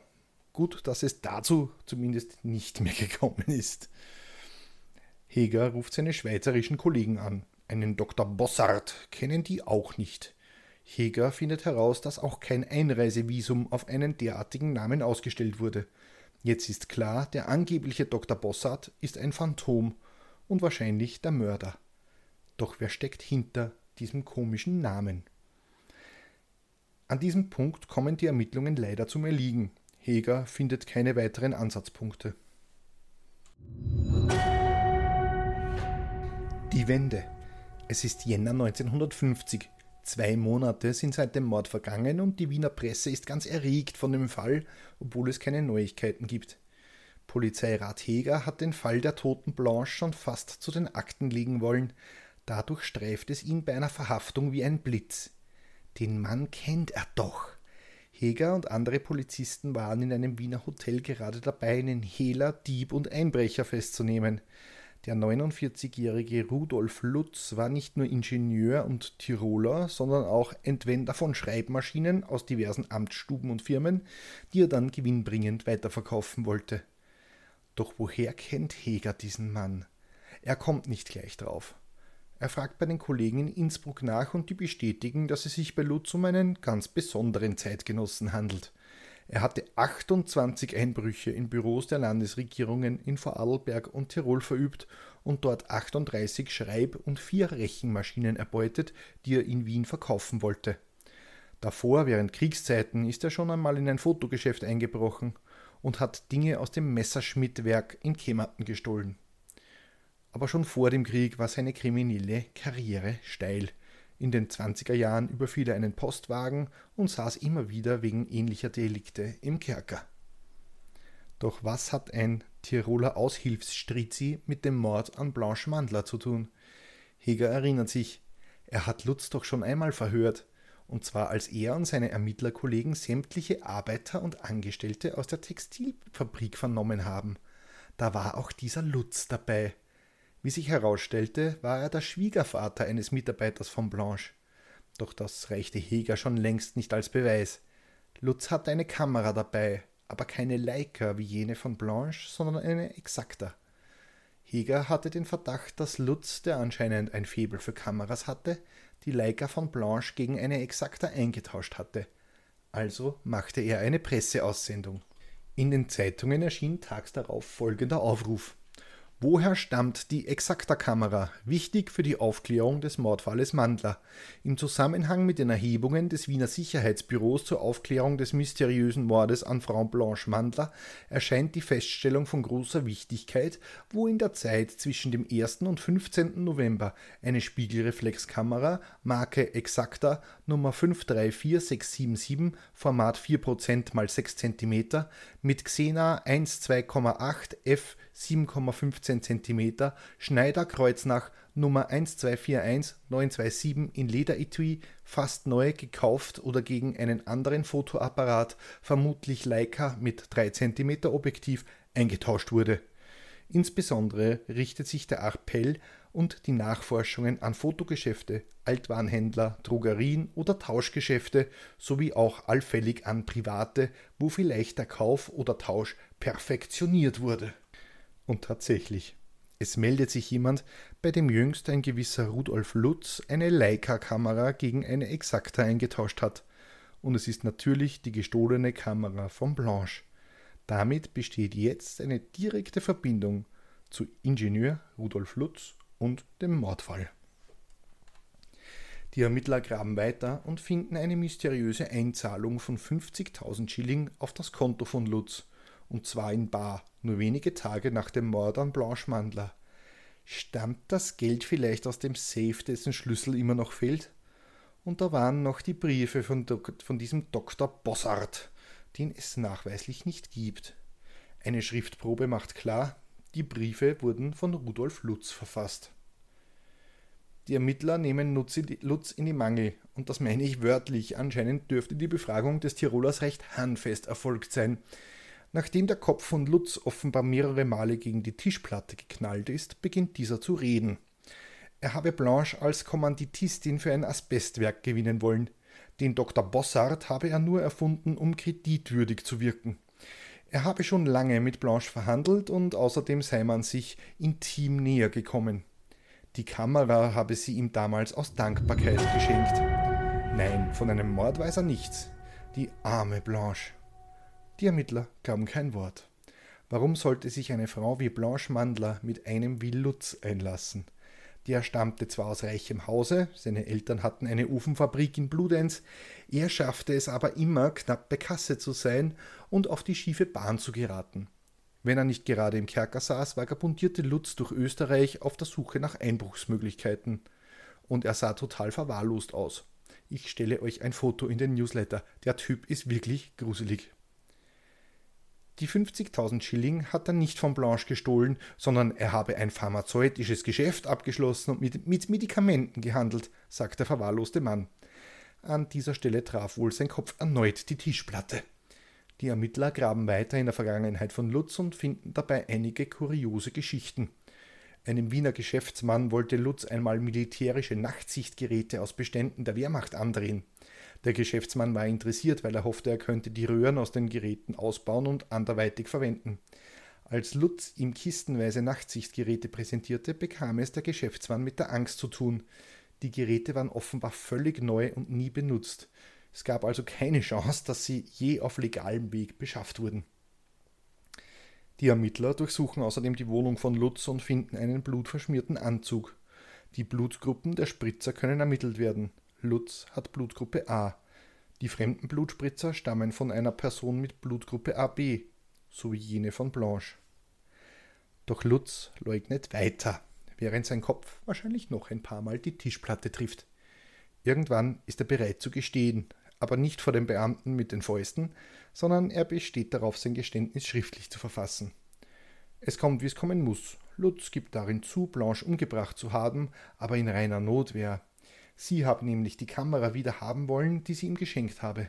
Speaker 1: gut, dass es dazu zumindest nicht mehr gekommen ist. Heger ruft seine schweizerischen Kollegen an. Einen Dr. Bossart kennen die auch nicht. Heger findet heraus, dass auch kein Einreisevisum auf einen derartigen Namen ausgestellt wurde. Jetzt ist klar, der angebliche Dr. Bossart ist ein Phantom und wahrscheinlich der Mörder. Doch wer steckt hinter diesem komischen Namen? An diesem Punkt kommen die Ermittlungen leider zum Erliegen. Heger findet keine weiteren Ansatzpunkte. Die Wende. Es ist Jänner 1950. Zwei Monate sind seit dem Mord vergangen und die Wiener Presse ist ganz erregt von dem Fall, obwohl es keine Neuigkeiten gibt. Polizeirat Heger hat den Fall der toten Blanche schon fast zu den Akten legen wollen. Dadurch streift es ihn bei einer Verhaftung wie ein Blitz. Den Mann kennt er doch. Heger und andere Polizisten waren in einem Wiener Hotel gerade dabei, einen Hehler, Dieb und Einbrecher festzunehmen. Der 49-jährige Rudolf Lutz war nicht nur Ingenieur und Tiroler, sondern auch Entwender von Schreibmaschinen aus diversen Amtsstuben und Firmen, die er dann gewinnbringend weiterverkaufen wollte. Doch woher kennt Heger diesen Mann? Er kommt nicht gleich drauf. Er fragt bei den Kollegen in Innsbruck nach und die bestätigen, dass es sich bei Lutz um einen ganz besonderen Zeitgenossen handelt. Er hatte 28 Einbrüche in Büros der Landesregierungen in Vorarlberg und Tirol verübt und dort 38 Schreib- und vier Rechenmaschinen erbeutet, die er in Wien verkaufen wollte. Davor, während Kriegszeiten, ist er schon einmal in ein Fotogeschäft eingebrochen und hat Dinge aus dem Messerschmitt-Werk in Kematen gestohlen. Aber schon vor dem Krieg war seine kriminelle Karriere steil. In den 20er Jahren überfiel er einen Postwagen und saß immer wieder wegen ähnlicher Delikte im Kerker. Doch was hat ein Tiroler Aushilfsstrizi mit dem Mord an Blanche Mandler zu tun? Heger erinnert sich, er hat Lutz doch schon einmal verhört, und zwar als er und seine Ermittlerkollegen sämtliche Arbeiter und Angestellte aus der Textilfabrik vernommen haben. Da war auch dieser Lutz dabei. Wie sich herausstellte, war er der Schwiegervater eines Mitarbeiters von Blanche. Doch das reichte Heger schon längst nicht als Beweis. Lutz hatte eine Kamera dabei, aber keine Leica wie jene von Blanche, sondern eine Exakta. Heger hatte den Verdacht, dass Lutz, der anscheinend ein Faible für Kameras hatte, die Leica von Blanche gegen eine Exakta eingetauscht hatte. Also machte er eine Presseaussendung. In den Zeitungen erschien tags darauf folgender Aufruf. Woher stammt die Exakta-Kamera? Wichtig für die Aufklärung des Mordfalles Mandler. Im Zusammenhang mit den Erhebungen des Wiener Sicherheitsbüros zur Aufklärung des mysteriösen Mordes an Frau Blanche Mandler erscheint die Feststellung von großer Wichtigkeit, wo in der Zeit zwischen dem 1. und 15. November eine Spiegelreflexkamera Marke Exakta Nummer 534677 Format 4% x 6 cm mit Xena 1,2,8 f 7,15 cm, Schneider Kreuznach Nummer 1241927 in Lederetui, fast neu gekauft oder gegen einen anderen Fotoapparat, vermutlich Leica mit 3 cm Objektiv, eingetauscht wurde. Insbesondere richtet sich der Appell und die Nachforschungen an Fotogeschäfte, Altwarenhändler, Drogerien oder Tauschgeschäfte sowie auch allfällig an Private, wo vielleicht der Kauf oder Tausch perfektioniert wurde. Und tatsächlich, es meldet sich jemand, bei dem jüngst ein gewisser Rudolf Lutz eine Leica-Kamera gegen eine Exakta eingetauscht hat. Und es ist natürlich die gestohlene Kamera von Blanche. Damit besteht jetzt eine direkte Verbindung zu Ingenieur Rudolf Lutz und dem Mordfall. Die Ermittler graben weiter und finden eine mysteriöse Einzahlung von 50.000 Schilling auf das Konto von Lutz und zwar in Bar, nur wenige Tage nach dem Mord an Blanche Mandler. Stammt das Geld vielleicht aus dem Safe, dessen Schlüssel immer noch fehlt? Und da waren noch die Briefe von, von diesem Dr. Bossart, den es nachweislich nicht gibt. Eine Schriftprobe macht klar, die Briefe wurden von Rudolf Lutz verfasst. Die Ermittler nehmen Lutz in die Mangel, und das meine ich wörtlich. Anscheinend dürfte die Befragung des Tirolers recht handfest erfolgt sein. Nachdem der Kopf von Lutz offenbar mehrere Male gegen die Tischplatte geknallt ist, beginnt dieser zu reden. Er habe Blanche als Kommanditistin für ein Asbestwerk gewinnen wollen. Den Dr. Bossart habe er nur erfunden, um kreditwürdig zu wirken. Er habe schon lange mit Blanche verhandelt und außerdem sei man sich intim näher gekommen. Die Kamera habe sie ihm damals aus Dankbarkeit geschenkt. Nein, von einem Mord weiß er nichts. Die arme Blanche. Die Ermittler glauben kein Wort. Warum sollte sich eine Frau wie Blanche Mandler mit einem wie Lutz einlassen? Der stammte zwar aus reichem Hause, seine Eltern hatten eine Ofenfabrik in Bludenz, er schaffte es aber immer, knapp bei Kasse zu sein und auf die schiefe Bahn zu geraten. Wenn er nicht gerade im Kerker saß, vagabundierte Lutz durch Österreich auf der Suche nach Einbruchsmöglichkeiten. Und er sah total verwahrlost aus. Ich stelle euch ein Foto in den Newsletter. Der Typ ist wirklich gruselig. Die 50.000 Schilling hat er nicht von Blanche gestohlen, sondern er habe ein pharmazeutisches Geschäft abgeschlossen und mit, mit Medikamenten gehandelt, sagt der verwahrloste Mann. An dieser Stelle traf wohl sein Kopf erneut die Tischplatte. Die Ermittler graben weiter in der Vergangenheit von Lutz und finden dabei einige kuriose Geschichten. Einem Wiener Geschäftsmann wollte Lutz einmal militärische Nachtsichtgeräte aus Beständen der Wehrmacht andrehen. Der Geschäftsmann war interessiert, weil er hoffte, er könnte die Röhren aus den Geräten ausbauen und anderweitig verwenden. Als Lutz ihm kistenweise Nachtsichtgeräte präsentierte, bekam es der Geschäftsmann mit der Angst zu tun. Die Geräte waren offenbar völlig neu und nie benutzt. Es gab also keine Chance, dass sie je auf legalem Weg beschafft wurden. Die Ermittler durchsuchen außerdem die Wohnung von Lutz und finden einen blutverschmierten Anzug. Die Blutgruppen der Spritzer können ermittelt werden. Lutz hat Blutgruppe A. Die fremden Blutspritzer stammen von einer Person mit Blutgruppe AB, so wie jene von Blanche. Doch Lutz leugnet weiter, während sein Kopf wahrscheinlich noch ein paar Mal die Tischplatte trifft. Irgendwann ist er bereit zu gestehen, aber nicht vor dem Beamten mit den Fäusten, sondern er besteht darauf, sein Geständnis schriftlich zu verfassen. Es kommt, wie es kommen muss. Lutz gibt darin zu, Blanche umgebracht zu haben, aber in reiner Notwehr. Sie habe nämlich die Kamera wieder haben wollen, die sie ihm geschenkt habe.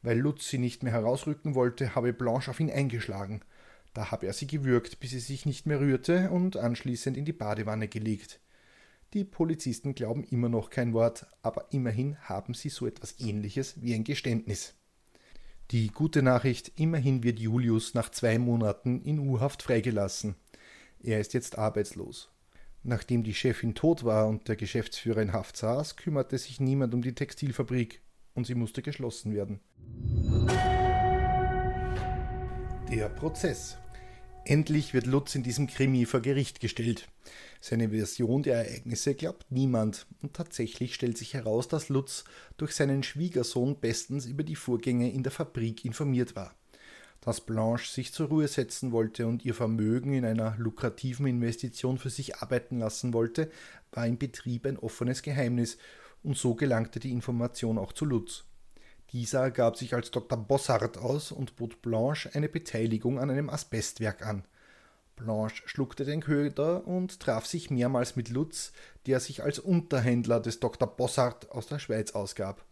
Speaker 1: Weil Lutz sie nicht mehr herausrücken wollte, habe Blanche auf ihn eingeschlagen. Da habe er sie gewürgt, bis sie sich nicht mehr rührte und anschließend in die Badewanne gelegt. Die Polizisten glauben immer noch kein Wort, aber immerhin haben sie so etwas ähnliches wie ein Geständnis. Die gute Nachricht, immerhin wird Julius nach zwei Monaten in U-Haft freigelassen. Er ist jetzt arbeitslos. Nachdem die Chefin tot war und der Geschäftsführer in Haft saß, kümmerte sich niemand um die Textilfabrik und sie musste geschlossen werden. Der Prozess. Endlich wird Lutz in diesem Krimi vor Gericht gestellt. Seine Version der Ereignisse glaubt niemand und tatsächlich stellt sich heraus, dass Lutz durch seinen Schwiegersohn bestens über die Vorgänge in der Fabrik informiert war dass Blanche sich zur Ruhe setzen wollte und ihr Vermögen in einer lukrativen Investition für sich arbeiten lassen wollte, war im Betrieb ein offenes Geheimnis, und so gelangte die Information auch zu Lutz. Dieser gab sich als Dr. Bossart aus und bot Blanche eine Beteiligung an einem Asbestwerk an. Blanche schluckte den Köder und traf sich mehrmals mit Lutz, der sich als Unterhändler des Dr. Bossart aus der Schweiz ausgab.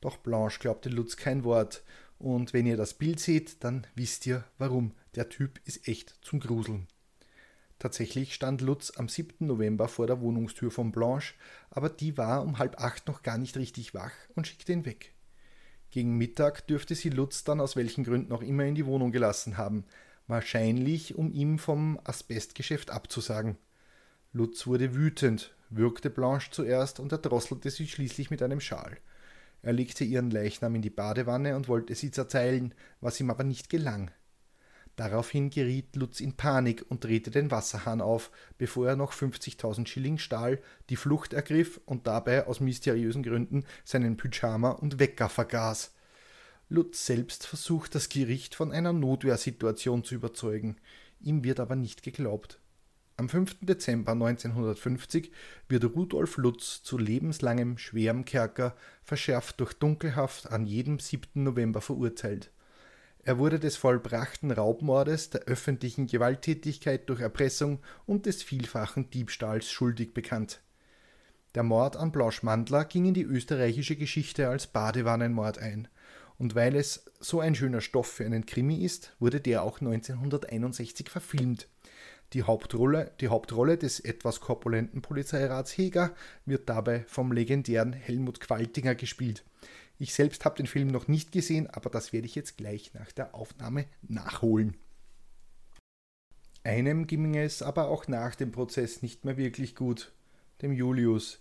Speaker 1: Doch Blanche glaubte Lutz kein Wort und wenn ihr das Bild seht, dann wisst ihr warum. Der Typ ist echt zum Gruseln. Tatsächlich stand Lutz am 7. November vor der Wohnungstür von Blanche, aber die war um halb acht noch gar nicht richtig wach und schickte ihn weg. Gegen Mittag dürfte sie Lutz dann aus welchen Gründen auch immer in die Wohnung gelassen haben, wahrscheinlich um ihm vom Asbestgeschäft abzusagen. Lutz wurde wütend, würgte Blanche zuerst und erdrosselte sie schließlich mit einem Schal. Er legte ihren Leichnam in die Badewanne und wollte sie zerzeilen, was ihm aber nicht gelang. Daraufhin geriet Lutz in Panik und drehte den Wasserhahn auf, bevor er noch 50.000 Schilling stahl, die Flucht ergriff und dabei aus mysteriösen Gründen seinen Pyjama und Wecker vergaß. Lutz selbst versucht das Gericht von einer Notwehrsituation zu überzeugen. Ihm wird aber nicht geglaubt. Am 5. Dezember 1950 wird Rudolf Lutz zu lebenslangem schwerem Kerker, verschärft durch Dunkelhaft, an jedem 7. November verurteilt. Er wurde des vollbrachten Raubmordes, der öffentlichen Gewalttätigkeit durch Erpressung und des vielfachen Diebstahls schuldig bekannt. Der Mord an Blausch Mandler ging in die österreichische Geschichte als Badewannenmord ein. Und weil es so ein schöner Stoff für einen Krimi ist, wurde der auch 1961 verfilmt. Die Hauptrolle, die Hauptrolle des etwas korpulenten Polizeirats Heger wird dabei vom legendären Helmut Qualtinger gespielt. Ich selbst habe den Film noch nicht gesehen, aber das werde ich jetzt gleich nach der Aufnahme nachholen. Einem ging es aber auch nach dem Prozess nicht mehr wirklich gut, dem Julius.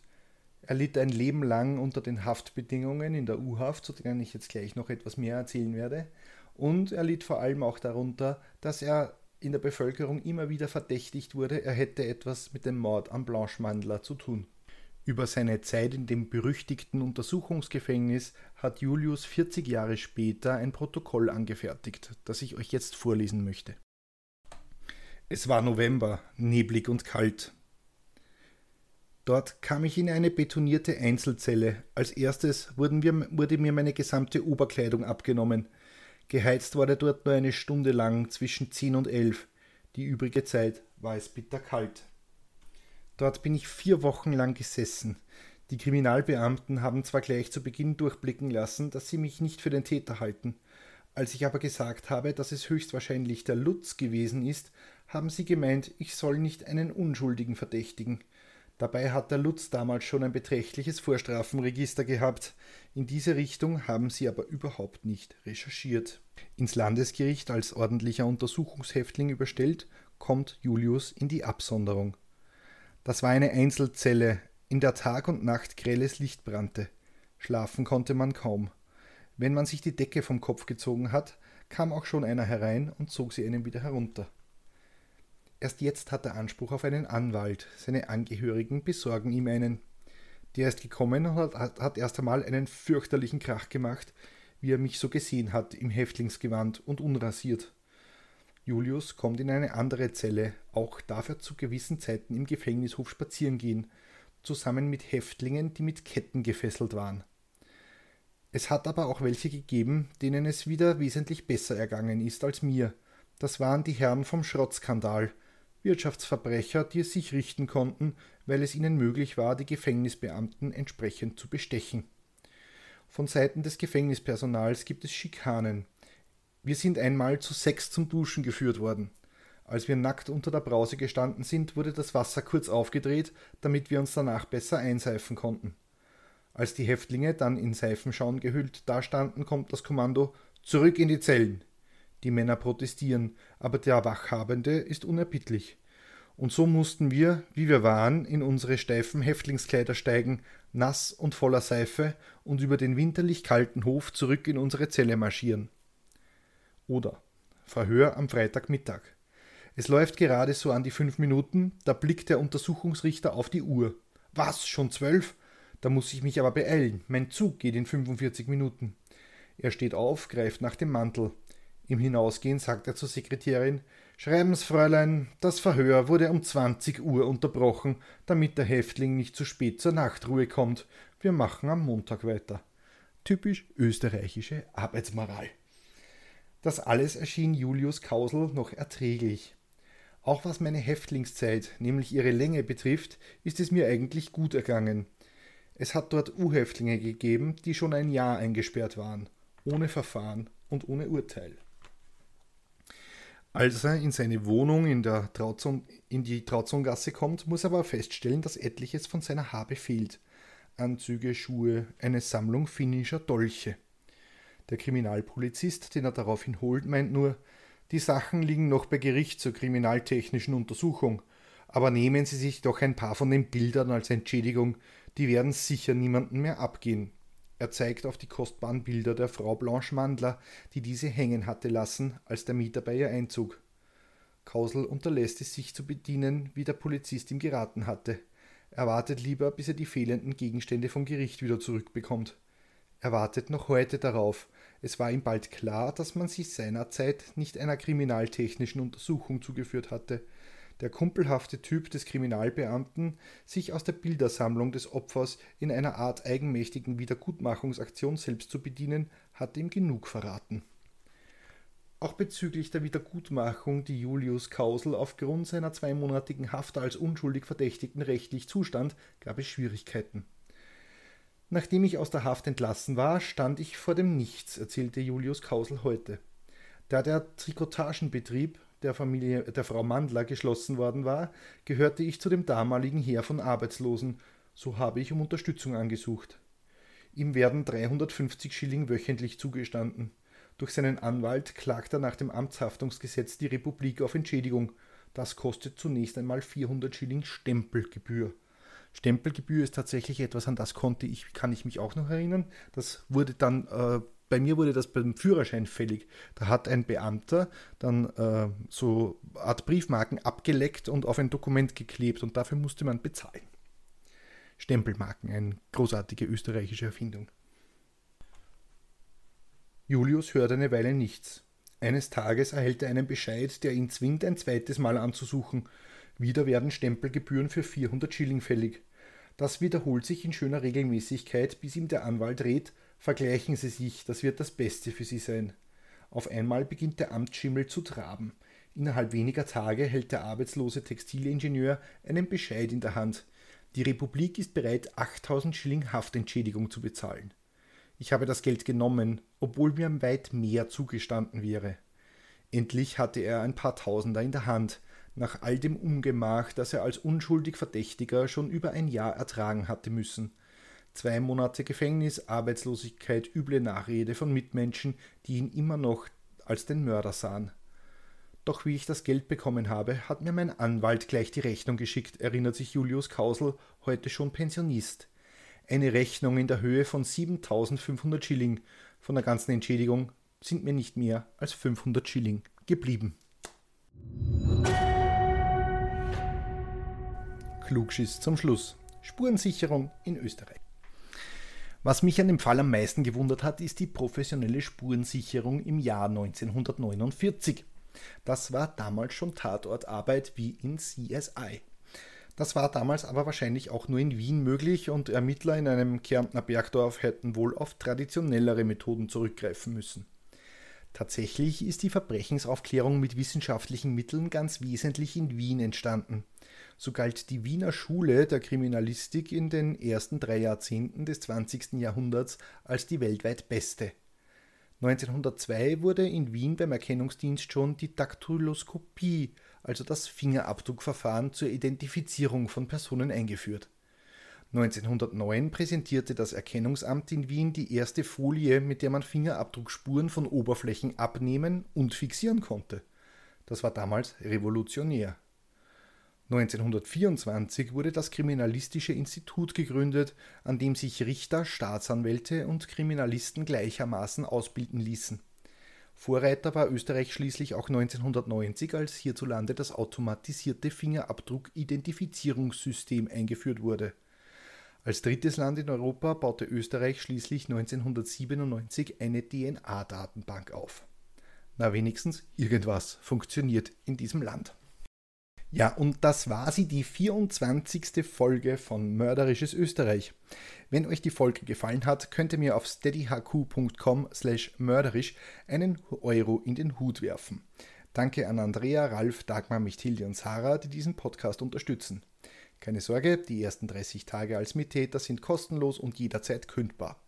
Speaker 1: Er litt ein Leben lang unter den Haftbedingungen in der U-Haft, zu denen ich jetzt gleich noch etwas mehr erzählen werde. Und er litt vor allem auch darunter, dass er in der Bevölkerung immer wieder verdächtigt wurde, er hätte etwas mit dem Mord an Blanche Mandler zu tun. Über seine Zeit in dem berüchtigten Untersuchungsgefängnis hat Julius 40 Jahre später ein Protokoll angefertigt, das ich euch jetzt vorlesen möchte. Es war November, neblig und kalt. Dort kam ich in eine betonierte Einzelzelle. Als erstes wurde mir meine gesamte Oberkleidung abgenommen. Geheizt wurde dort nur eine Stunde lang zwischen 10 und 11. Die übrige Zeit war es bitterkalt. Dort bin ich vier Wochen lang gesessen. Die Kriminalbeamten haben zwar gleich zu Beginn durchblicken lassen, dass sie mich nicht für den Täter halten. Als ich aber gesagt habe, dass es höchstwahrscheinlich der Lutz gewesen ist, haben sie gemeint, ich soll nicht einen Unschuldigen verdächtigen. Dabei hat der Lutz damals schon ein beträchtliches Vorstrafenregister gehabt. In diese Richtung haben sie aber überhaupt nicht recherchiert. Ins Landesgericht als ordentlicher Untersuchungshäftling überstellt, kommt Julius in die Absonderung. Das war eine Einzelzelle, in der Tag und Nacht grelles Licht brannte. Schlafen konnte man kaum. Wenn man sich die Decke vom Kopf gezogen hat, kam auch schon einer herein und zog sie einem wieder herunter. Erst jetzt hat er Anspruch auf einen Anwalt. Seine Angehörigen besorgen ihm einen. Der ist gekommen und hat, hat erst einmal einen fürchterlichen Krach gemacht, wie er mich so gesehen hat, im Häftlingsgewand und unrasiert. Julius kommt in eine andere Zelle, auch darf er zu gewissen Zeiten im Gefängnishof spazieren gehen, zusammen mit Häftlingen, die mit Ketten gefesselt waren. Es hat aber auch welche gegeben, denen es wieder wesentlich besser ergangen ist als mir. Das waren die Herren vom Schrottskandal, Wirtschaftsverbrecher, die es sich richten konnten, weil es ihnen möglich war, die Gefängnisbeamten entsprechend zu bestechen. Von Seiten des Gefängnispersonals gibt es Schikanen. Wir sind einmal zu sechs zum Duschen geführt worden. Als wir nackt unter der Brause gestanden sind, wurde das Wasser kurz aufgedreht, damit wir uns danach besser einseifen konnten. Als die Häftlinge dann in Seifenschauen gehüllt dastanden, kommt das Kommando Zurück in die Zellen. Die Männer protestieren, aber der Wachhabende ist unerbittlich. Und so mussten wir, wie wir waren, in unsere steifen Häftlingskleider steigen, nass und voller Seife, und über den winterlich kalten Hof zurück in unsere Zelle marschieren. Oder Verhör am Freitagmittag. Es läuft gerade so an die fünf Minuten, da blickt der Untersuchungsrichter auf die Uhr. Was, schon zwölf? Da muss ich mich aber beeilen. Mein Zug geht in 45 Minuten. Er steht auf, greift nach dem Mantel. Im Hinausgehen sagt er zur Sekretärin: Schreiben's, Fräulein, das Verhör wurde um 20 Uhr unterbrochen, damit der Häftling nicht zu spät zur Nachtruhe kommt. Wir machen am Montag weiter. Typisch österreichische Arbeitsmoral. Das alles erschien Julius Kausel noch erträglich. Auch was meine Häftlingszeit, nämlich ihre Länge betrifft, ist es mir eigentlich gut ergangen. Es hat dort U-Häftlinge gegeben, die schon ein Jahr eingesperrt waren, ohne Verfahren und ohne Urteil. Als er in seine Wohnung in, der Trauzon, in die Trauzongasse kommt, muss er aber feststellen, dass etliches von seiner Habe fehlt. Anzüge, Schuhe, eine Sammlung finnischer Dolche. Der Kriminalpolizist, den er daraufhin holt, meint nur, die Sachen liegen noch bei Gericht zur kriminaltechnischen Untersuchung, aber nehmen Sie sich doch ein paar von den Bildern als Entschädigung, die werden sicher niemanden mehr abgehen. Er zeigt auf die kostbaren Bilder der Frau Blanche Mandler, die diese hängen hatte lassen, als der Mieter bei ihr einzog. Kausel unterlässt es sich zu bedienen, wie der Polizist ihm geraten hatte. Er wartet lieber, bis er die fehlenden Gegenstände vom Gericht wieder zurückbekommt. Er wartet noch heute darauf. Es war ihm bald klar, dass man sich seinerzeit nicht einer kriminaltechnischen Untersuchung zugeführt hatte der kumpelhafte Typ des Kriminalbeamten, sich aus der Bildersammlung des Opfers in einer Art eigenmächtigen Wiedergutmachungsaktion selbst zu bedienen, hatte ihm genug verraten. Auch bezüglich der Wiedergutmachung, die Julius Kausel aufgrund seiner zweimonatigen Haft als unschuldig Verdächtigten rechtlich zustand, gab es Schwierigkeiten. Nachdem ich aus der Haft entlassen war, stand ich vor dem Nichts, erzählte Julius Kausel heute. Da der Trikotagenbetrieb, der Familie der Frau Mandler geschlossen worden war, gehörte ich zu dem damaligen Heer von Arbeitslosen, so habe ich um Unterstützung angesucht. Ihm werden 350 Schilling wöchentlich zugestanden. Durch seinen Anwalt klagt er nach dem Amtshaftungsgesetz die Republik auf Entschädigung. Das kostet zunächst einmal 400 Schilling Stempelgebühr. Stempelgebühr ist tatsächlich etwas, an das konnte ich, kann ich mich auch noch erinnern. Das wurde dann äh, bei mir wurde das beim Führerschein fällig. Da hat ein Beamter dann äh, so Art Briefmarken abgeleckt und auf ein Dokument geklebt und dafür musste man bezahlen. Stempelmarken, eine großartige österreichische Erfindung. Julius hört eine Weile nichts. Eines Tages erhält er einen Bescheid, der ihn zwingt, ein zweites Mal anzusuchen. Wieder werden Stempelgebühren für 400 Schilling fällig. Das wiederholt sich in schöner Regelmäßigkeit, bis ihm der Anwalt rät, Vergleichen Sie sich, das wird das Beste für Sie sein. Auf einmal beginnt der Amtsschimmel zu traben. Innerhalb weniger Tage hält der arbeitslose Textilingenieur einen Bescheid in der Hand. Die Republik ist bereit, 8000 Schilling Haftentschädigung zu bezahlen. Ich habe das Geld genommen, obwohl mir weit mehr zugestanden wäre. Endlich hatte er ein paar Tausender in der Hand, nach all dem Ungemach, das er als unschuldig Verdächtiger schon über ein Jahr ertragen hatte müssen. Zwei Monate Gefängnis, Arbeitslosigkeit, üble Nachrede von Mitmenschen, die ihn immer noch als den Mörder sahen. Doch wie ich das Geld bekommen habe, hat mir mein Anwalt gleich die Rechnung geschickt, erinnert sich Julius Kausel, heute schon Pensionist. Eine Rechnung in der Höhe von 7500 Schilling. Von der ganzen Entschädigung sind mir nicht mehr als 500 Schilling geblieben. Klugschiss zum Schluss. Spurensicherung in Österreich. Was mich an dem Fall am meisten gewundert hat, ist die professionelle Spurensicherung im Jahr 1949. Das war damals schon Tatortarbeit wie in CSI. Das war damals aber wahrscheinlich auch nur in Wien möglich und Ermittler in einem Kärntner Bergdorf hätten wohl auf traditionellere Methoden zurückgreifen müssen. Tatsächlich ist die Verbrechensaufklärung mit wissenschaftlichen Mitteln ganz wesentlich in Wien entstanden. So galt die Wiener Schule der Kriminalistik in den ersten drei Jahrzehnten des 20. Jahrhunderts als die weltweit beste. 1902 wurde in Wien beim Erkennungsdienst schon die Daktyloskopie, also das Fingerabdruckverfahren zur Identifizierung von Personen eingeführt. 1909 präsentierte das Erkennungsamt in Wien die erste Folie, mit der man Fingerabdruckspuren von Oberflächen abnehmen und fixieren konnte. Das war damals revolutionär. 1924 wurde das Kriminalistische Institut gegründet, an dem sich Richter, Staatsanwälte und Kriminalisten gleichermaßen ausbilden ließen. Vorreiter war Österreich schließlich auch 1990, als hierzulande das automatisierte Fingerabdruck-Identifizierungssystem eingeführt wurde. Als drittes Land in Europa baute Österreich schließlich 1997 eine DNA-Datenbank auf. Na wenigstens irgendwas funktioniert in diesem Land. Ja, und das war sie, die 24. Folge von Mörderisches Österreich. Wenn euch die Folge gefallen hat, könnt ihr mir auf steadyhq.com slash mörderisch einen Euro in den Hut werfen. Danke an Andrea, Ralf, Dagmar, Michtilde und Sarah, die diesen Podcast unterstützen. Keine Sorge, die ersten 30 Tage als Mittäter sind kostenlos und jederzeit kündbar.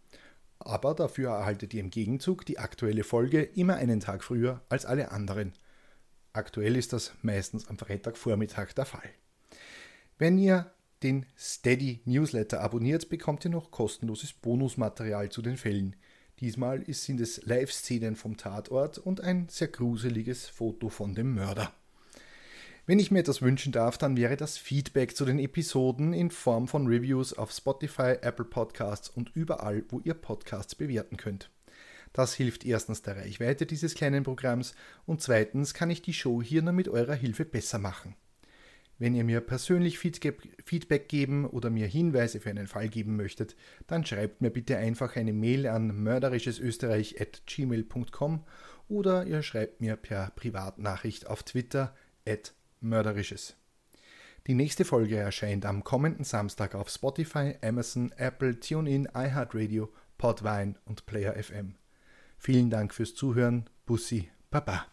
Speaker 1: Aber dafür erhaltet ihr im Gegenzug die aktuelle Folge immer einen Tag früher als alle anderen. Aktuell ist das meistens am Freitagvormittag der Fall. Wenn ihr den Steady Newsletter abonniert, bekommt ihr noch kostenloses Bonusmaterial zu den Fällen. Diesmal sind es Live-Szenen vom Tatort und ein sehr gruseliges Foto von dem Mörder. Wenn ich mir etwas wünschen darf, dann wäre das Feedback zu den Episoden in Form von Reviews auf Spotify, Apple Podcasts und überall, wo ihr Podcasts bewerten könnt. Das hilft erstens der Reichweite dieses kleinen Programms und zweitens kann ich die Show hier nur mit eurer Hilfe besser machen. Wenn ihr mir persönlich Feedback geben oder mir Hinweise für einen Fall geben möchtet, dann schreibt mir bitte einfach eine Mail an mörderischesösterreich.gmail.com oder ihr schreibt mir per Privatnachricht auf Twitter at Mörderisches. Die nächste Folge erscheint am kommenden Samstag auf Spotify, Amazon, Apple, TuneIn, iHeartRadio, Podvine und Player FM. Vielen Dank fürs Zuhören. Bussi, Baba.